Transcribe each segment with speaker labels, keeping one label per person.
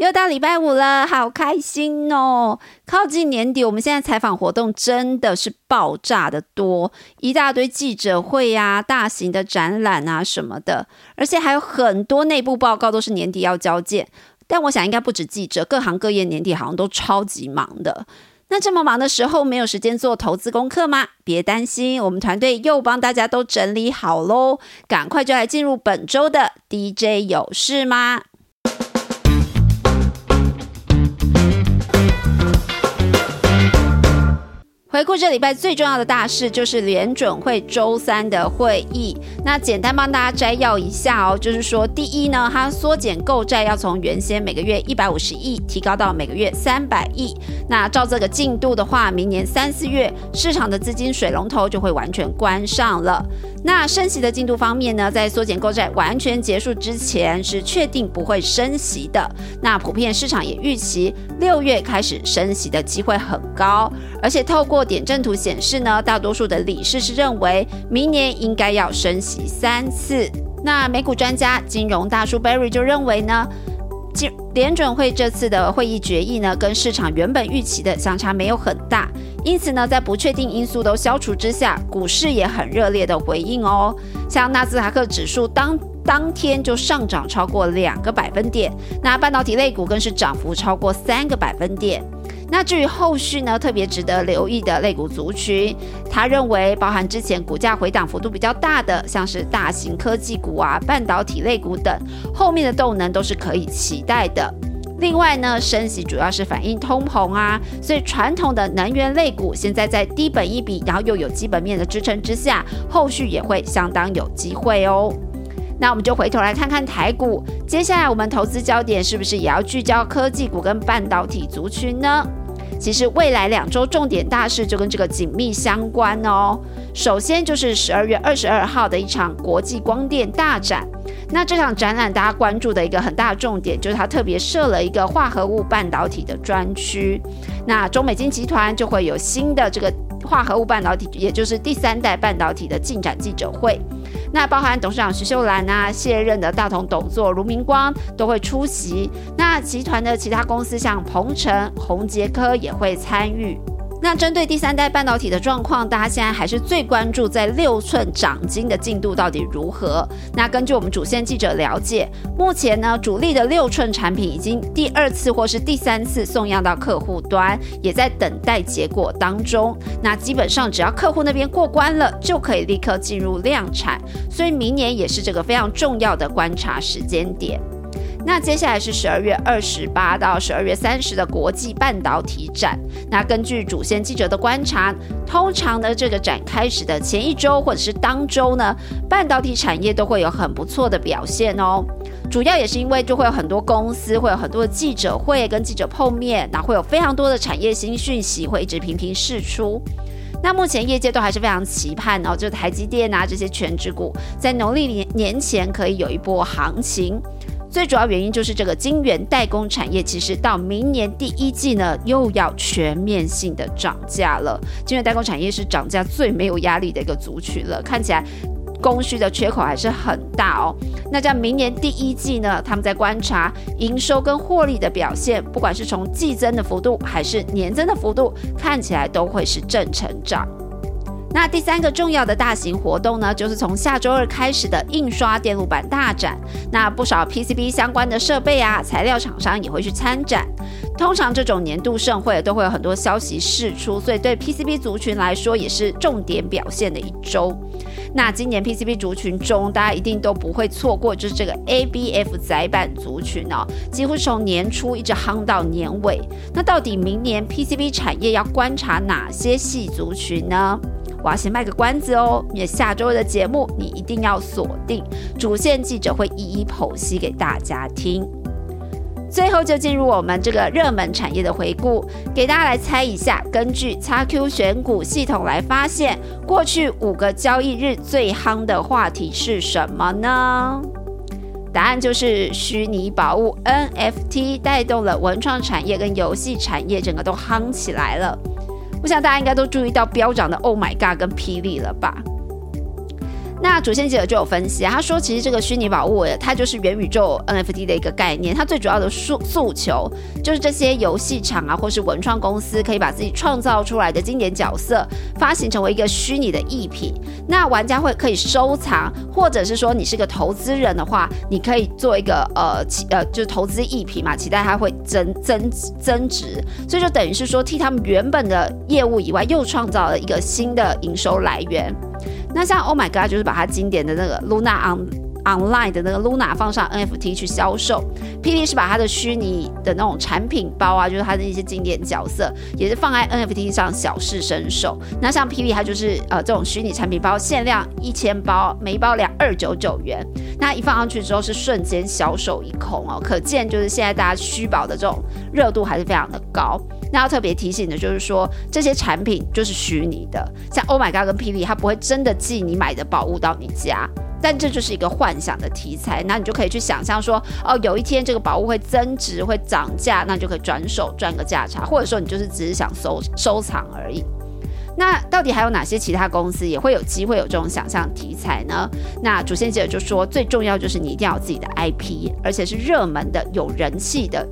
Speaker 1: 又到礼拜五了，好开心哦！靠近年底，我们现在采访活动真的是爆炸的多，一大堆记者会啊、大型的展览啊什么的，而且还有很多内部报告都是年底要交件。但我想应该不止记者，各行各业年底好像都超级忙的。那这么忙的时候，没有时间做投资功课吗？别担心，我们团队又帮大家都整理好喽，赶快就来进入本周的 DJ 有事吗？回顾这礼拜最重要的大事，就是联准会周三的会议。那简单帮大家摘要一下哦，就是说，第一呢，它缩减购债要从原先每个月一百五十亿提高到每个月三百亿。那照这个进度的话，明年三四月市场的资金水龙头就会完全关上了。那升息的进度方面呢，在缩减购债完全结束之前，是确定不会升息的。那普遍市场也预期六月开始升息的机会很高，而且透过点阵图显示呢，大多数的理事是认为明年应该要升息三次。那美股专家、金融大叔 Barry 就认为呢，联联准会这次的会议决议呢，跟市场原本预期的相差没有很大，因此呢，在不确定因素都消除之下，股市也很热烈的回应哦。像纳斯达克指数当当天就上涨超过两个百分点，那半导体类股更是涨幅超过三个百分点。那至于后续呢，特别值得留意的类股族群，他认为包含之前股价回档幅度比较大的，像是大型科技股啊、半导体类股等，后面的动能都是可以期待的。另外呢，升息主要是反映通膨啊，所以传统的能源类股现在在低本一比，然后又有基本面的支撑之下，后续也会相当有机会哦。那我们就回头来看看台股，接下来我们投资焦点是不是也要聚焦科技股跟半导体族群呢？其实未来两周重点大事就跟这个紧密相关哦。首先就是十二月二十二号的一场国际光电大展。那这场展览大家关注的一个很大重点，就是它特别设了一个化合物半导体的专区。那中美金集团就会有新的这个化合物半导体，也就是第三代半导体的进展记者会。那包含董事长徐秀兰啊，卸任的大同董座卢明光都会出席。那集团的其他公司像鹏程、宏杰科也会参与。那针对第三代半导体的状况，大家现在还是最关注在六寸长晶的进度到底如何？那根据我们主线记者了解，目前呢主力的六寸产品已经第二次或是第三次送样到客户端，也在等待结果当中。那基本上只要客户那边过关了，就可以立刻进入量产，所以明年也是这个非常重要的观察时间点。那接下来是十二月二十八到十二月三十的国际半导体展。那根据主线记者的观察，通常呢这个展开始的前一周或者是当周呢，半导体产业都会有很不错的表现哦。主要也是因为就会有很多公司会有很多的记者会跟记者碰面，那会有非常多的产业新讯息会一直频频释出。那目前业界都还是非常期盼哦，就台积电啊这些全职股在农历年年前可以有一波行情。最主要原因就是这个晶圆代工产业，其实到明年第一季呢，又要全面性的涨价了。晶圆代工产业是涨价最没有压力的一个族群了，看起来供需的缺口还是很大哦。那在明年第一季呢，他们在观察营收跟获利的表现，不管是从季增的幅度还是年增的幅度，看起来都会是正成长。那第三个重要的大型活动呢，就是从下周二开始的印刷电路板大展。那不少 PCB 相关的设备啊，材料厂商也会去参展。通常这种年度盛会都会有很多消息释出，所以对 PCB 族群来说也是重点表现的一周。那今年 PCB 族群中，大家一定都不会错过，就是这个 ABF 载板族群哦，几乎从年初一直夯到年尾。那到底明年 PCB 产业要观察哪些细族群呢？我要先卖个关子哦，也下周的节目你一定要锁定，主线记者会一一剖析给大家听。最后就进入我们这个热门产业的回顾，给大家来猜一下，根据 XQ 选股系统来发现，过去五个交易日最夯的话题是什么呢？答案就是虚拟宝物 NFT 带动了文创产业跟游戏产业，整个都夯起来了。我想大家应该都注意到飙涨的 Oh My God 跟霹雳了吧？那主线记者就有分析啊，他说其实这个虚拟宝物，它就是元宇宙 NFT 的一个概念，它最主要的诉诉求就是这些游戏厂啊，或是文创公司可以把自己创造出来的经典角色发行成为一个虚拟的艺品，那玩家会可以收藏，或者是说你是个投资人的话，你可以做一个呃期呃就是投资艺品嘛，期待它会增增增值，所以就等于是说替他们原本的业务以外，又创造了一个新的营收来源。那像 Oh My God，就是把它经典的那个 Luna On Online 的那个 Luna 放上 NFT 去销售。霹雳是把它的虚拟的那种产品包啊，就是它的一些经典角色，也是放在 NFT 上小试身手。那像霹雳，它就是呃这种虚拟产品包，限量一千包，每一包两二九九元。那一放上去之后，是瞬间销售一空哦，可见就是现在大家虚宝的这种热度还是非常的高。那要特别提醒的就是说，这些产品就是虚拟的，像 Oh My God 跟霹雳，它不会真的寄你买的宝物到你家，但这就是一个幻想的题材。那你就可以去想象说，哦，有一天这个宝物会增值、会涨价，那你就可以转手赚个价差，或者说你就是只是想收收藏而已。那到底还有哪些其他公司也会有机会有这种想象题材呢？那主线记者就说，最重要就是你一定要有自己的 IP，而且是热门的、有人气的。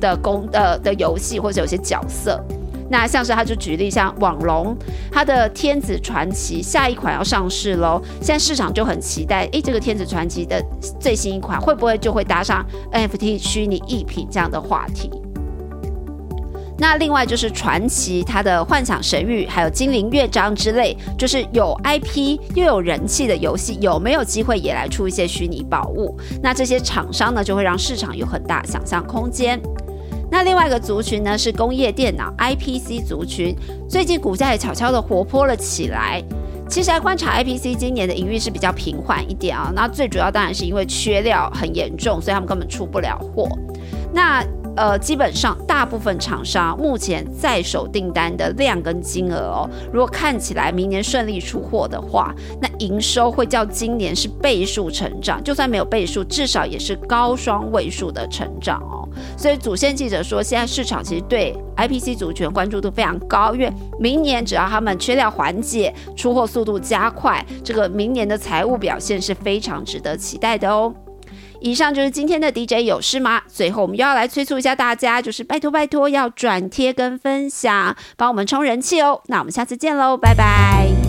Speaker 1: 的公呃的游戏或者有些角色，那像是他就举例像网龙，它的天子传奇下一款要上市喽，现在市场就很期待，诶，这个天子传奇的最新一款会不会就会搭上 NFT 虚拟艺品这样的话题？那另外就是传奇，它的幻想神域还有精灵乐章之类，就是有 IP 又有人气的游戏，有没有机会也来出一些虚拟宝物？那这些厂商呢，就会让市场有很大想象空间。那另外一个族群呢是工业电脑 IPC 族群，最近股价也悄悄的活泼了起来。其实来观察 IPC 今年的营运是比较平缓一点啊，那最主要当然是因为缺料很严重，所以他们根本出不了货。那呃，基本上大部分厂商目前在手订单的量跟金额哦，如果看起来明年顺利出货的话，那营收会较今年是倍数成长，就算没有倍数，至少也是高双位数的成长哦。所以主线记者说，现在市场其实对 IPC 主权关注度非常高，因为明年只要他们缺料缓解，出货速度加快，这个明年的财务表现是非常值得期待的哦。以上就是今天的 DJ 有事吗？最后我们又要来催促一下大家，就是拜托拜托要转贴跟分享，帮我们冲人气哦。那我们下次见喽，拜拜。